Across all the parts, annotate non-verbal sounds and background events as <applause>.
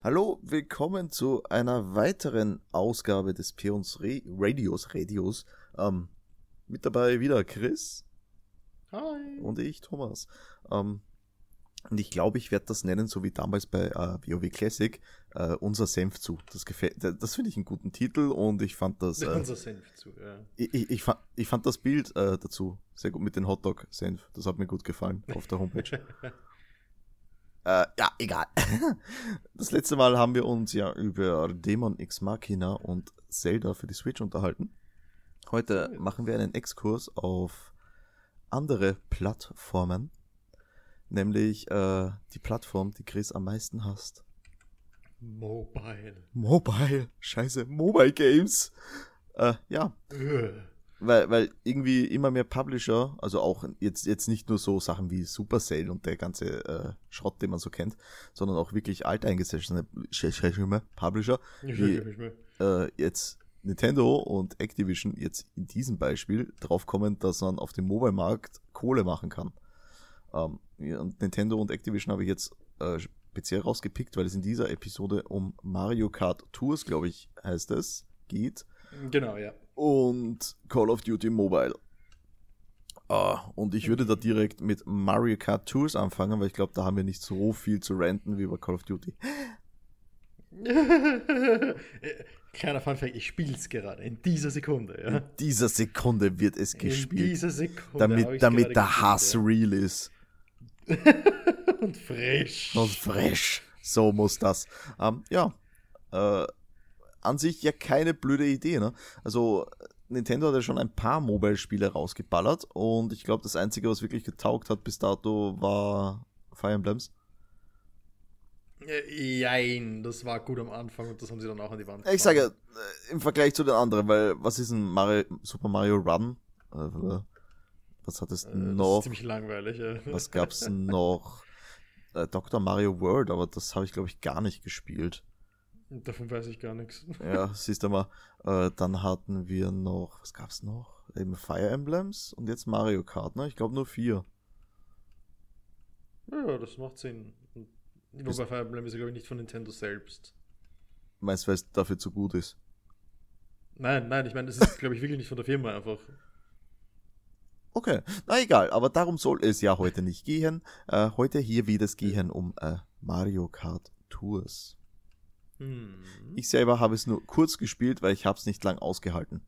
Hallo, willkommen zu einer weiteren Ausgabe des Peons Re Radios. Radios. Ähm, mit dabei wieder Chris. Hi. Und ich, Thomas. Ähm, und ich glaube, ich werde das nennen, so wie damals bei äh, WoW Classic, äh, unser Senf zu. Das gefällt, das finde ich einen guten Titel und ich fand das. <laughs> Äh, unser Senf zu, ja. Ich, ich, ich, fand, ich fand das Bild äh, dazu sehr gut mit den Hotdog-Senf. Das hat mir gut gefallen auf der Homepage. <laughs> äh, ja, egal. <laughs> Das letzte Mal haben wir uns ja über Demon X Machina und Zelda für die Switch unterhalten. Heute machen wir einen Exkurs auf andere Plattformen nämlich äh, die Plattform, die Chris am meisten hasst. Mobile. Mobile, scheiße, Mobile Games. Äh, ja. Weil, weil irgendwie immer mehr Publisher, also auch jetzt, jetzt nicht nur so Sachen wie Supercell und der ganze äh, Schrott, den man so kennt, sondern auch wirklich alteingesessene Publisher, wie äh, jetzt Nintendo und Activision jetzt in diesem Beispiel draufkommen, dass man auf dem Mobile-Markt Kohle machen kann. Ähm, und Nintendo und Activision habe ich jetzt äh, speziell rausgepickt, weil es in dieser Episode um Mario Kart Tours, glaube ich, heißt es, geht. Genau, ja. Und Call of Duty Mobile. Uh, und ich würde da direkt mit Mario Kart Tours anfangen, weil ich glaube, da haben wir nicht so viel zu renten wie bei Call of Duty. <laughs> Kleiner Funfact, ich spiele es gerade, in dieser Sekunde. Ja? In dieser Sekunde wird es gespielt. In dieser Sekunde. Damit, damit der Hass ja. real ist. <laughs> Und frisch. Und frisch. So muss das. Ähm, ja. Äh, an sich ja keine blöde Idee, ne? Also, Nintendo hat ja schon ein paar Mobile-Spiele rausgeballert und ich glaube, das Einzige, was wirklich getaugt hat bis dato, war Fire Emblems. Jein, das war gut am Anfang und das haben sie dann auch an die Wand. Ich sage, äh, im Vergleich zu den anderen, weil was ist ein Mario, Super Mario Run? Äh, was hat es äh, noch? ziemlich langweilig, ja. Was gab's noch? <laughs> Äh, Dr. Mario World, aber das habe ich, glaube ich, gar nicht gespielt. Davon weiß ich gar nichts. <laughs> Ja, siehst du mal. Äh, dann hatten wir noch, was gab's noch? Eben Fire Emblems und jetzt Mario Kart, ne? Ich glaube nur vier. Ja, das macht Sinn. Wobei Fire Emblem ist, glaube ich, nicht von Nintendo selbst. Meinst du, weil es dafür zu gut ist? Nein, nein, ich meine, das ist, glaube ich, wirklich nicht von der Firma einfach. Okay, na egal, aber darum soll es ja heute nicht gehen. Äh, heute hier wird es gehen um äh, Mario Kart Tours. Hm. Ich selber habe es nur kurz gespielt, weil ich habe es nicht lang ausgehalten.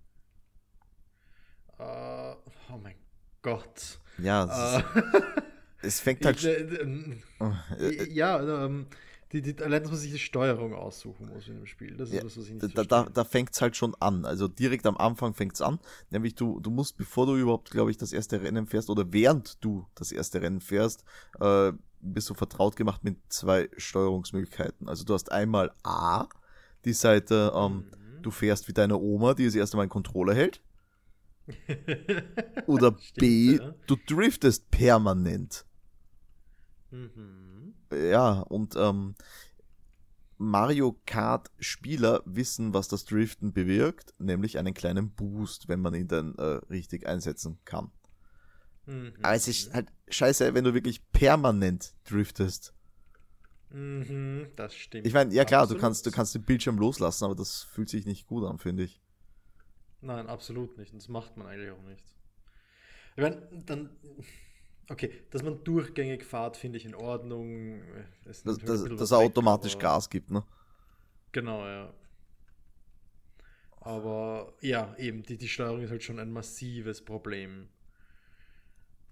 Uh, oh mein Gott. Ja, uh. <laughs> es fängt halt. Ich, äh, äh, ja, ähm, die, die, allein, dass man sich die Steuerung aussuchen muss in dem Spiel. Das ist ja, was, was ich nicht Da, da, da fängt es halt schon an. Also direkt am Anfang fängt es an. Nämlich du, du musst, bevor du überhaupt, glaube ich, das erste Rennen fährst oder während du das erste Rennen fährst, äh, bist du vertraut gemacht mit zwei Steuerungsmöglichkeiten. Also du hast einmal A, die Seite, ähm, mhm. du fährst wie deine Oma, die das erste Mal einen Controller hält. <laughs> oder Stimmt, B, ja. du driftest permanent. Mhm. Ja, und ähm, Mario Kart-Spieler wissen, was das Driften bewirkt, nämlich einen kleinen Boost, wenn man ihn dann äh, richtig einsetzen kann. Mhm. Aber es ist halt scheiße, wenn du wirklich permanent driftest. Mhm, das stimmt. Ich meine, ja klar, du kannst, du kannst den Bildschirm loslassen, aber das fühlt sich nicht gut an, finde ich. Nein, absolut nicht. Und das macht man eigentlich auch nicht. Ich meine, dann Okay, dass man durchgängig fahrt, finde ich in Ordnung. dass, dass, dass er automatisch aber... Gas gibt, ne? Genau, ja. Aber ja, eben, die, die Steuerung ist halt schon ein massives Problem.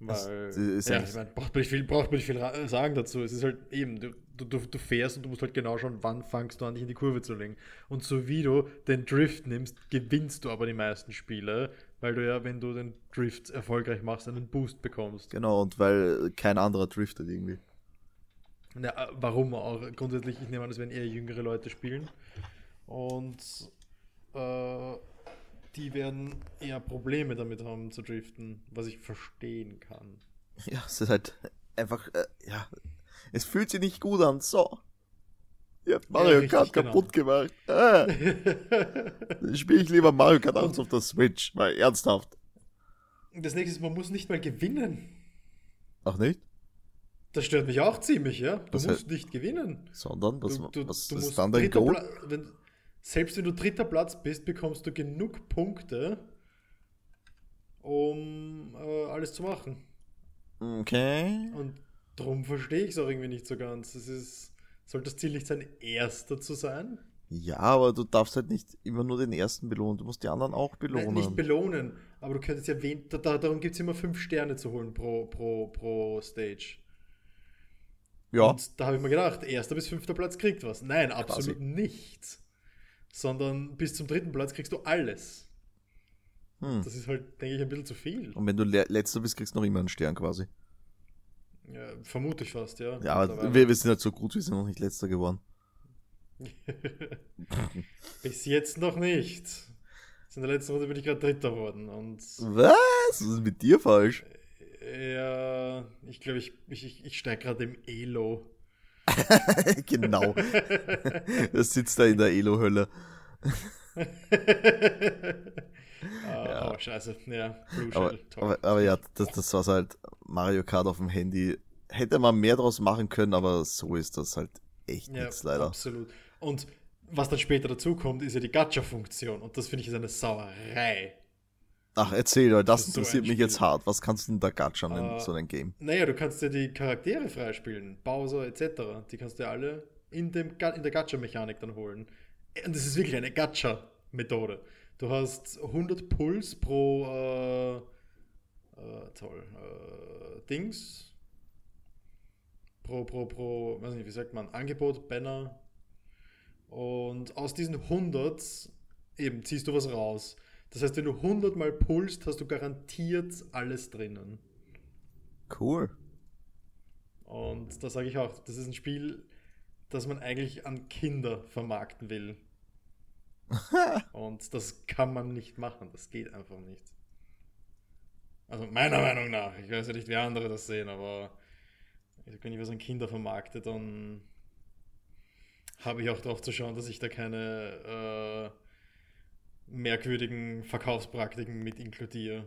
Weil, ja, ich meine, braucht man nicht viel, braucht man nicht viel sagen dazu. Es ist halt eben, du, du, du fährst und du musst halt genau schauen, wann fangst du an, dich in die Kurve zu legen. Und so wie du den Drift nimmst, gewinnst du aber die meisten Spiele, weil du ja, wenn du den Drift erfolgreich machst, einen Boost bekommst. Genau, und weil kein anderer driftet irgendwie. Ja, warum auch? Grundsätzlich, ich nehme an, das werden eher jüngere Leute spielen. Und äh, die werden eher Probleme damit haben zu driften, was ich verstehen kann. Ja, es ist halt einfach, äh, ja, es fühlt sich nicht gut an. So, Ihr habt Mario ja, Kart genau. kaputt gemacht. Ah. Dann spiele ich lieber Mario Kart 1 auf der Switch, mal ernsthaft. Das nächste ist, man muss nicht mal gewinnen. Ach nicht? Das stört mich auch ziemlich, ja. Du was musst halt, nicht gewinnen. Sondern, was, du, du, was du ist dann dein Goal? wenn, selbst wenn du dritter Platz bist, bekommst du genug Punkte, um äh, alles zu machen. Okay. Und darum verstehe ich es auch irgendwie nicht so ganz. Es ist, sollte das Ziel nicht sein, Erster zu sein? Ja, aber du darfst halt nicht immer nur den ersten belohnen, du musst die anderen auch belohnen. Nein, nicht belohnen, aber du könntest ja wen, da, darum gibt es immer fünf Sterne zu holen pro, pro, pro Stage. Ja. Und da habe ich mir gedacht, erster bis fünfter Platz kriegt was. Nein, absolut Quasi. nichts. Sondern bis zum dritten Platz kriegst du alles. Hm. Das ist halt, denke ich, ein bisschen zu viel. Und wenn du letzter bist, kriegst du noch immer einen Stern quasi. Ja, vermute ich fast, ja. Ja, aber wir, wir sind halt so gut, wir sind noch nicht letzter geworden. <laughs> Bis jetzt noch nicht. In der letzten Runde bin ich gerade Dritter geworden. Und Was? Was ist mit dir falsch? Ja, ich glaube, ich, ich, ich steige gerade im Elo. <laughs> genau. das sitzt da in der Elo-Hölle. ah, ja. Oh, scheiße. Ja, aber, aber, aber, ja, das, das war halt Mario Kart auf dem Handy. Hätte man mehr draus machen können, aber so ist das halt echt ja, nichts leider. Absolut. Und was dann später dazu kommt, ist ja die Gacha-Funktion. Und das finde ich ist eine Sauerei. Ach, erzähl, weil das, das interessiert so mich jetzt hart. Was kannst du denn da gatschern uh, in äh, so einem Game? Naja, du kannst ja die Charaktere freispielen, Bowser etc. Die kannst du ja alle in, dem, in der Gacha-Mechanik dann holen. Und das ist wirklich eine Gacha-Methode. Du hast 100 Puls pro äh, äh, toll, äh, Dings. Pro, pro, pro, weiß nicht, wie sagt man, Angebot, Banner, und aus diesen 100 eben ziehst du was raus. Das heißt, wenn du 100 mal pulst, hast du garantiert alles drinnen. Cool. Und da sage ich auch, das ist ein Spiel, das man eigentlich an Kinder vermarkten will. <laughs> Und das kann man nicht machen. Das geht einfach nicht. Also meiner Meinung nach. Ich weiß ja nicht, wie andere das sehen, aber wenn ich was an Kinder vermarkte, dann habe ich auch darauf zu schauen, dass ich da keine äh, merkwürdigen Verkaufspraktiken mit inkludiere.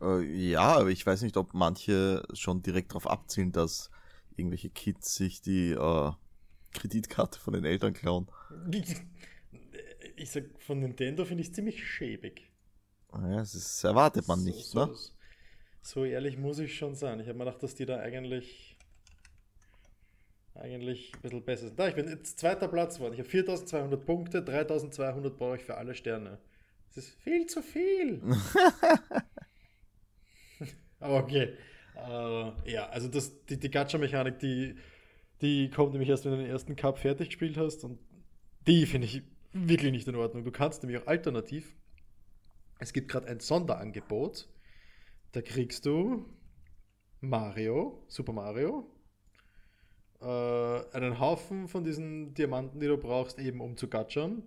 Äh, ja, aber ich weiß nicht, ob manche schon direkt darauf abzielen, dass irgendwelche Kids sich die äh, Kreditkarte von den Eltern klauen. <laughs> Ich sag, von Nintendo finde ich ziemlich schäbig. Ja, das erwartet man so, nicht, so, ne? So ehrlich muss ich schon sein. Ich habe mir gedacht, dass die da eigentlich eigentlich ein bisschen besser sind. Da, ich bin jetzt zweiter Platz geworden. Ich habe 4200 Punkte, 3200 brauche ich für alle Sterne. Das ist viel zu viel. <laughs> Aber okay. Äh, ja, also das, die, die Gacha-Mechanik, die, die kommt nämlich erst, wenn du den ersten Cup fertig gespielt hast. Und die finde ich wirklich nicht in Ordnung. Du kannst nämlich auch alternativ. Es gibt gerade ein Sonderangebot. Da kriegst du Mario, Super Mario, äh, einen Haufen von diesen Diamanten, die du brauchst, eben um zu gatschern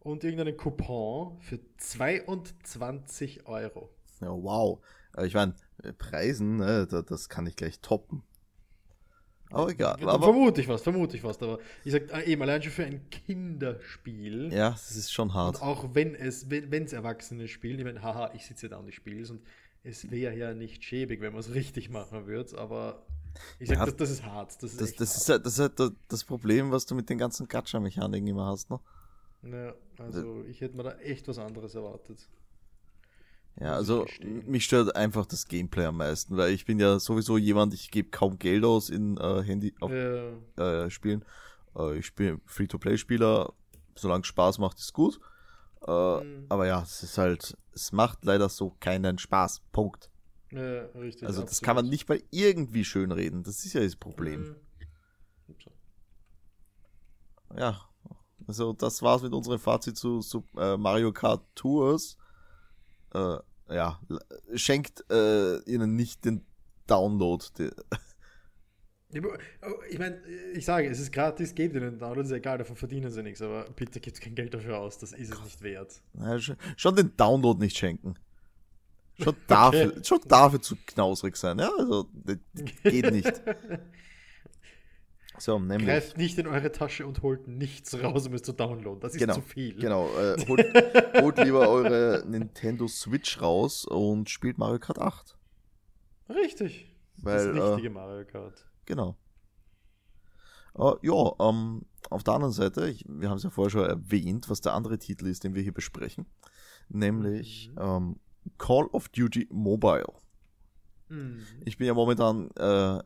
und irgendeinen Coupon für 22 Euro. Ja, wow. Ich meine, äh, Preisen, ne, das kann ich gleich toppen. Aber egal. Aber, vermute ich was, vermute ich was. Aber ich sag äh, eben, allein schon für ein Kinderspiel. Ja, das ist schon hart. Und auch wenn es, wenn es Erwachsene spielen, ich meine, haha, ich sitze da und ich spiele es und es wäre ja nicht schäbig, wenn man es richtig machen würde, aber ich sag, ja, das, das, ist hart. Das ist, das, das, hart. Ist halt, das ist halt das Problem, was du mit den ganzen Gacha-Mechaniken immer hast, ne? Ja, also ich hätte mir da echt was anderes erwartet. Ja, also mich stört einfach das Gameplay am meisten, weil ich bin ja sowieso jemand, ich gebe kaum Geld aus in äh, Handy auf, ja. äh, Spielen. Äh, ich bin Free-to-Play-Spieler, solange es Spaß macht, ist gut. Äh, mhm. Aber ja, es ist halt, es macht leider so keinen Spaß. Punkt. Ja, richtig. Also das kann man nicht mal irgendwie schön reden. Das ist ja das Problem. Ja, also das war's mit unserem Fazit zu, zu äh, Mario Kart Tours. Äh, ja, schenkt äh, ihnen nicht den Download. <laughs> Oh, ich meine, ich sage, es ist gratis, gebt ihnen den Download, ist egal, davon verdienen sie nichts, aber bitte gibt kein Geld dafür aus, das ist es nicht wert. Ja, schon den Download nicht schenken. Schon dafür, okay. schon dafür zu knausrig sein, ja? Also, geht nicht. <laughs> So, nämlich. Greift nicht in eure Tasche und holt nichts raus, um es zu downloaden. Das ist genau, zu viel. Genau. Äh, holt, <laughs> holt, lieber eure Nintendo Switch raus und spielt Mario Kart 8. Richtig. Weil, das richtige äh, Mario Kart. Genau. Uh, ja, ähm, auf der anderen Seite, ich, wir haben es ja vorher schon erwähnt, was der andere Titel ist, den wir hier besprechen, nämlich mhm. ähm, Call of Duty Mobile. Mhm. Ich bin ja momentan äh,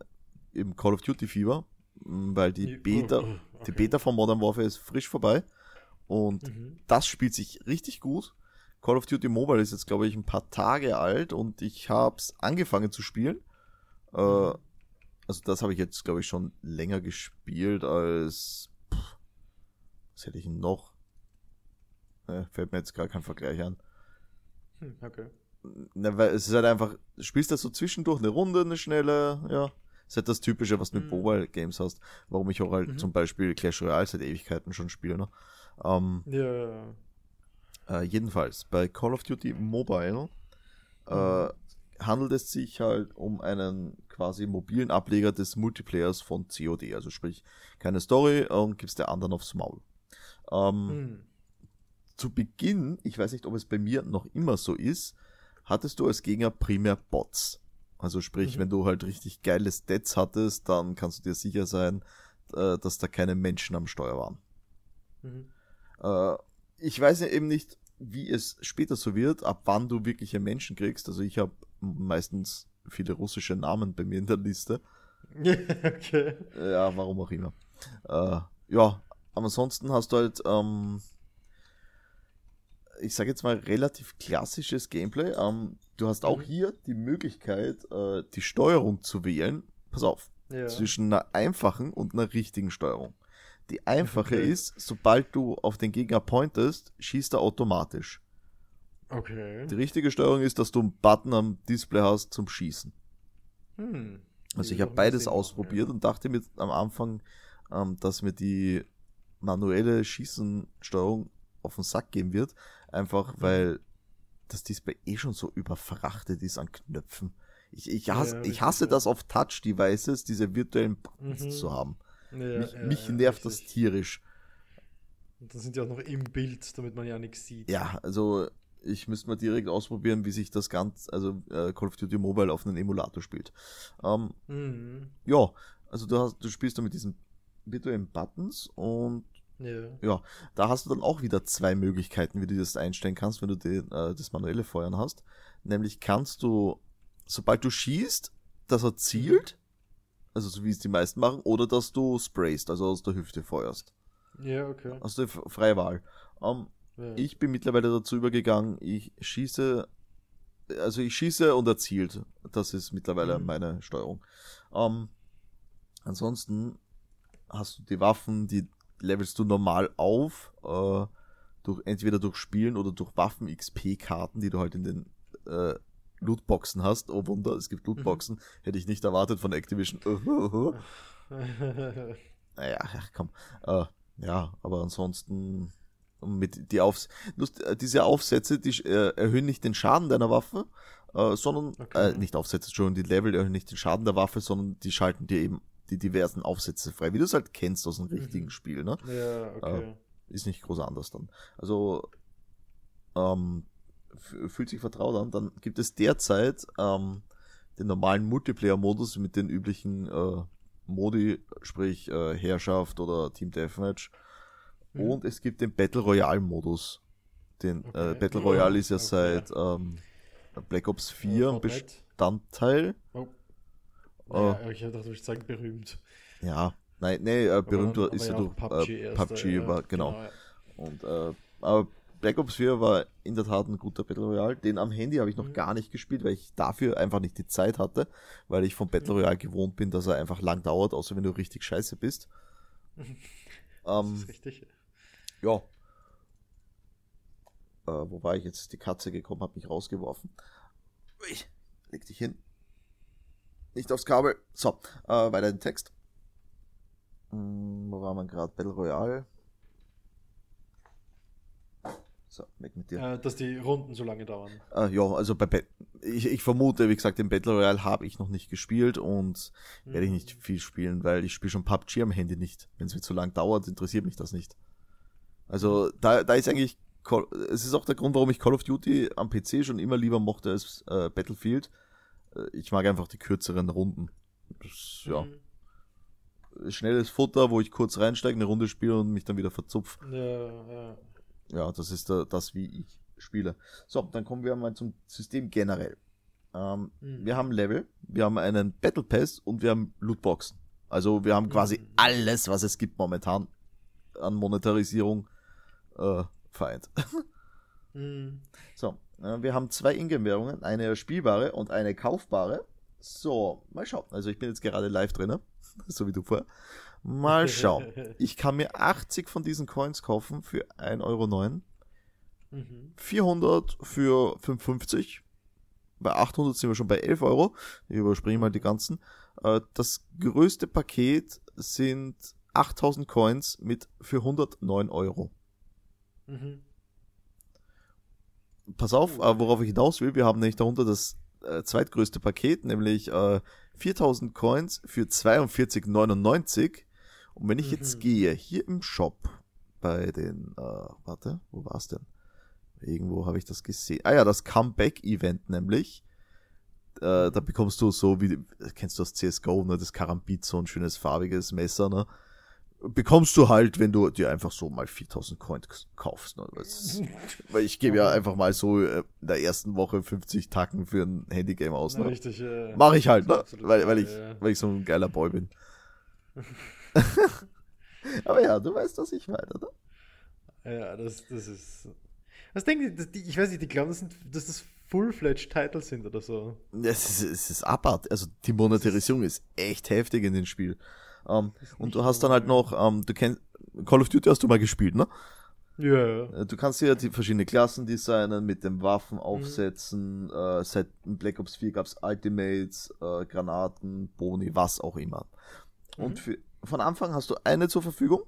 im Call of Duty Fieber, weil die Beta, oh, okay. die Beta von Modern Warfare ist frisch vorbei und mhm. das spielt sich richtig gut. Call of Duty Mobile ist jetzt, glaube ich, ein paar Tage alt und ich habe es angefangen zu spielen. Äh, mhm. also das habe ich jetzt, glaube ich, schon länger gespielt als... Pff, was hätte ich noch? Äh, fällt mir jetzt gar kein Vergleich an. Hm, okay. Na, weil es ist halt einfach, du spielst das so zwischendurch eine Runde, eine schnelle, ja. Das ist halt das Typische, was du mit mhm. Mobile Games hast. Warum ich auch halt mhm. zum Beispiel Clash Royale seit Ewigkeiten schon spiele, ne? Ähm, ja, ja, ja. Äh, jedenfalls, bei Call of Duty Mobile äh, handelt es sich halt um einen quasi mobilen Ableger des Multiplayers von COD. Also sprich, keine Story und gibst der anderen aufs Maul. Ähm, hm. Zu Beginn, ich weiß nicht, ob es bei mir noch immer so ist, hattest du als Gegner primär Bots. Also sprich, mhm. wenn du halt richtig geile Stats hattest, dann kannst du dir sicher sein, äh, dass da keine Menschen am Steuer waren. Mhm. Äh, ich weiß ja eben nicht, wie es später so wird, ab wann du wirkliche Menschen kriegst. Also ich habe meistens viele russische Namen bei mir in der Liste. <laughs> okay. Ja, warum auch immer. Äh, ja, aber ansonsten hast du halt, ähm, ich sage jetzt mal, relativ klassisches Gameplay. Ähm, du hast auch mhm. hier die Möglichkeit, äh, die Steuerung zu wählen. Pass auf. Ja. Zwischen einer einfachen und einer richtigen Steuerung. Die einfache <laughs> okay. ist, sobald du auf den Gegner pointest, schießt er automatisch. Okay. Die richtige Steuerung ist, dass du einen Button am Display hast zum Schießen. Hm. Also ich habe beides ausprobiert ja. und dachte mir am Anfang, ähm, dass mir die manuelle Schießensteuerung auf den Sack gehen wird. Einfach mhm. weil das Display eh schon so überfrachtet ist an Knöpfen. Ich, ich hasse, ja, ich hasse das auf Touch-Devices, diese virtuellen Buttons mhm. zu haben. Ja, mich, ja, mich nervt das tierisch. Und dann sind ja auch noch im Bild, damit man ja nichts sieht. Ja, also ich müsste mal direkt ausprobieren, wie sich das Ganze, also äh, Call of Duty Mobile auf einem Emulator spielt. Ähm, mhm. Ja, also du, hast, du spielst da mit diesen virtuellen Buttons und ja. ja, da hast du dann auch wieder zwei Möglichkeiten, wie du das einstellen kannst, wenn du den, äh, das manuelle Feuern hast. Nämlich kannst du, sobald du schießt, dass er zielt, also so wie es die meisten machen, oder dass du sprayst, also aus der Hüfte feuerst. Ja, okay. Also freie Wahl. Um, ähm, ja. Ich bin mittlerweile dazu übergegangen, ich schieße, also ich schieße und erzielt. Das ist mittlerweile mhm. meine Steuerung. Um, ähm, ansonsten hast du die Waffen, die levelst du normal auf, äh, durch, entweder durch Spielen oder durch Waffen-XP-Karten, die du halt in den äh, Lootboxen hast. Oh Wunder, es gibt Lootboxen. Mhm. Hätte ich nicht erwartet von Activision. <laughs> naja, ach komm. Äh, ja, aber ansonsten mit die Aufs äh, diese Aufsätze, die äh, erhöhen nicht den Schaden deiner Waffe, äh, sondern okay. äh, nicht Aufsätze, schon die Level erhöhen nicht den Schaden der Waffe, sondern die schalten dir eben die diversen Aufsätze frei, wie du es halt kennst aus einem mhm. richtigen Spiel, ne? Ja, okay. Äh, ist nicht groß anders dann. Also ähm, fühlt sich vertraut an. Dann gibt es derzeit ähm, den normalen Multiplayer-Modus mit den üblichen äh, Modi, sprich äh, Herrschaft oder Team Deathmatch. Mhm. Und es gibt den Battle Royale-Modus. Den äh, okay. äh, Battle Royale ist ja okay. seit ähm, Black Ops 4 ein Bestandteil. Oh. Ja, äh, ich dachte, würdest sagen berühmt. Ja, nein, nee, äh, berühmt aber, ist aber ja, durch PUBG, äh, PUBG war, genau. genau. Und äh, aber Black Ops 4 war in der Tat ein guter Battle Royale. Den am Handy habe ich noch mhm. gar nicht gespielt, weil ich dafür einfach nicht die Zeit hatte, weil ich vom Battle mhm. Royale gewohnt bin, dass er einfach lang dauert, außer wenn du richtig scheiße bist. <laughs> das ähm, ist richtig. Ja. Äh, wo war ich jetzt? Die Katze gekommen, hat mich rausgeworfen. Ui, leg dich hin. Nicht aufs Kabel. So, äh, weiter den Text. Hm, wo war man gerade? Battle Royale. So, weg mit dir. Äh, dass die Runden so lange dauern. Äh, ja, also bei Be ich, ich vermute, wie gesagt, den Battle Royale habe ich noch nicht gespielt und mhm. werde ich nicht viel spielen, weil ich spiele schon PUBG am Handy nicht. Wenn es mir zu lang dauert, interessiert mich das nicht. Also da, da ist eigentlich, es ist auch der Grund, warum ich Call of Duty am PC schon immer lieber mochte als äh, Battlefield, ich mag einfach die kürzeren Runden. Das, ja. Mhm. Schnelles Futter, wo ich kurz reinsteige, eine Runde spiele und mich dann wieder verzupf. Ja, ja. Ja, das ist da, das, wie ich spiele. So, dann kommen wir mal zum System generell. Ähm, mhm. Wir haben Level, wir haben einen Battle Pass und wir haben Lootboxen. Also wir haben quasi mhm. alles, was es gibt momentan an Monetarisierung äh, vereint. <laughs> mhm. So, äh, wir haben zwei Ingame-Währungen, eine spielbare und eine kaufbare. So, mal schauen. Also ich bin jetzt gerade live drin, <laughs> so wie du vorher. Mal <laughs> schauen. Ich kann mir 80 von diesen Coins kaufen für 1,09 Euro. Mhm. 400 für 5,50. Bei 800 sind wir schon bei 11 Euro. Ich überspringe mal die ganzen. Äh, das größte Paket sind 8000 Coins mit für 109 Euro. Mhm. Pass auf, äh, worauf ich hinaus will. Wir haben nämlich darunter das äh, zweitgrößte Paket, nämlich äh, 4000 Coins für 42,99. Und wenn ich mhm. jetzt gehe, hier im Shop bei den, äh, warte, wo war es denn? Irgendwo habe ich das gesehen. Ah ja, das Comeback-Event nämlich. Äh, da bekommst du so wie, kennst du das CSGO, ne, das Karambit, so ein schönes farbiges Messer, ne? Bekommst du halt, wenn du dir einfach so mal 4000 Coins kaufst. Ne? Weil ich gebe ja einfach mal so äh, in der ersten Woche 50 Tacken für ein Handygame aus. Ne? richtig, ja. Mach ich halt, ne? weil, weil, ich, ja. weil ich so ein geiler Boy bin. <laughs> Aber ja, du weißt, was ich meine, oder? Ja, das, das ist. Was denken die, ich weiß nicht, die glauben, das sind, dass das Full-Fledged Titles sind oder so. Es ist, es ist abartig. Also die Monetarisierung ist echt heftig in dem Spiel. Ähm, und du hast dann halt noch, ähm, du kennst, Call of Duty hast du mal gespielt, ne? Ja. Yeah. Du kannst ja die verschiedenen Klassen designen, mit den Waffen mhm. aufsetzen. Mhm. Äh, seit Black Ops 4 gab es Ultimates, äh, Granaten, Boni, was auch immer. Mhm. Und für, von Anfang hast du eine zur Verfügung.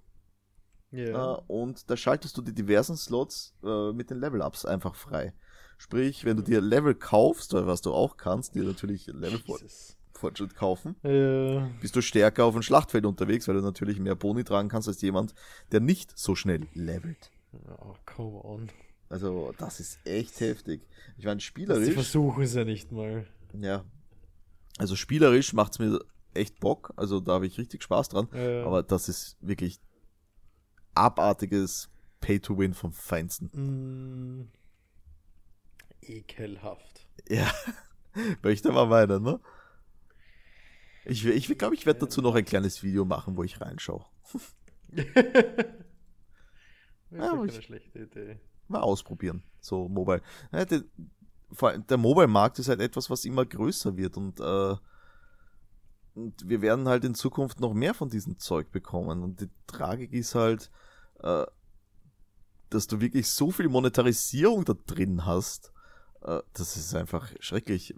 Yeah. Äh, und da schaltest du die diversen Slots äh, mit den Level-Ups einfach frei. Sprich, wenn du dir Level kaufst, was du auch kannst, dir natürlich Level Jesus. Fortschritt kaufen, ja. bist du stärker auf dem Schlachtfeld unterwegs, weil du natürlich mehr Boni tragen kannst als jemand, der nicht so schnell levelt. Oh, come on. Also, das ist echt heftig. Ich meine, spielerisch. Sie versuchen es ja nicht mal. Ja. Also, spielerisch macht es mir echt Bock. Also, da habe ich richtig Spaß dran. Ja. Aber das ist wirklich abartiges Pay-to-Win vom Feinsten. Mm. Ekelhaft. Ja. <laughs> Möchte mal weiter, ne? Ich, ich glaube, ich werde dazu noch ein kleines Video machen, wo ich reinschaue. <laughs> ja, keine schlechte Idee. Mal ausprobieren, so Mobile. Ja, der, der Mobile-Markt ist halt etwas, was immer größer wird und, äh, und wir werden halt in Zukunft noch mehr von diesem Zeug bekommen. Und die Tragik ist halt, äh, dass du wirklich so viel Monetarisierung da drin hast. Äh, das ist einfach schrecklich.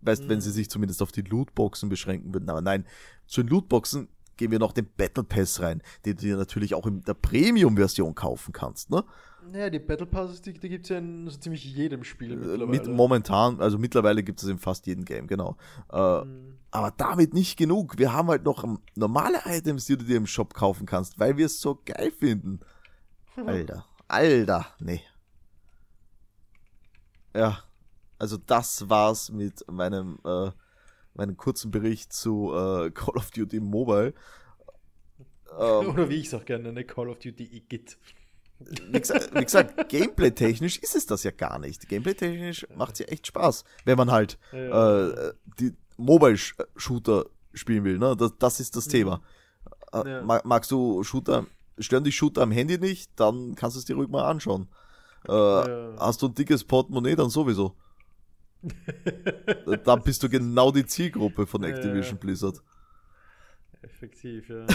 Weißt, mhm. wenn sie sich zumindest auf die Lootboxen beschränken würden. Aber nein, zu den Lootboxen gehen wir noch den Battle Pass rein, den du dir natürlich auch in der Premium-Version kaufen kannst, ne? Naja, die Battle Passes, die, die gibt es ja in so ziemlich jedem Spiel äh, mittlerweile. Mit, momentan, also mittlerweile gibt es in fast jedem Game, genau. Äh, mhm. Aber damit nicht genug. Wir haben halt noch normale Items, die du dir im Shop kaufen kannst, weil wir es so geil finden. <laughs> Alter, Alter, nee. Ja, also das war's mit meinem, äh, meinem kurzen Bericht zu äh, Call of Duty Mobile. Ähm, Oder wie ich es auch gerne nenne, Call of Duty Igitt. Wie gesagt, gesagt <laughs> gameplay-technisch ist es das ja gar nicht. Gameplay-technisch macht es ja echt Spaß, wenn man halt ja. äh, die Mobile-Shooter spielen will. Ne? Das, das ist das mhm. Thema. Äh, ja. magst du Shooter, stören dich Shooter am Handy nicht, dann kannst du es dir ruhig mal anschauen. Äh. Hast du ein dickes Portemonnaie, dann sowieso. Dann bist du genau die Zielgruppe von Activision ja. Blizzard. Effektiv, ja.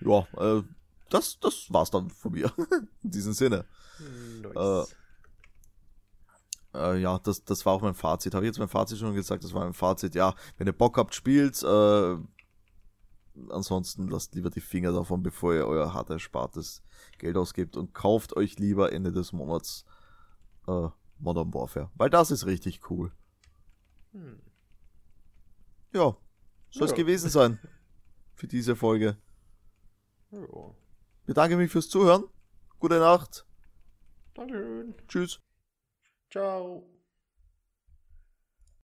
<laughs> ja, äh, das, das war's dann von mir. <laughs> In diesem Sinne. Nice. Äh, äh, ja, das, das war auch mein Fazit. Habe ich jetzt mein Fazit schon gesagt? Das war mein Fazit. Ja, wenn ihr Bock habt, spielt. Äh, ansonsten lasst lieber die Finger davon, bevor ihr euer hart erspartes Geld ausgibt und kauft euch lieber Ende des Monats äh, Modern Warfare. Weil das ist richtig cool. Hm. Ja, soll es ja. gewesen sein für diese Folge. Ja. Bedanke mich fürs Zuhören. Gute Nacht. Danke. Tschüss. Ciao.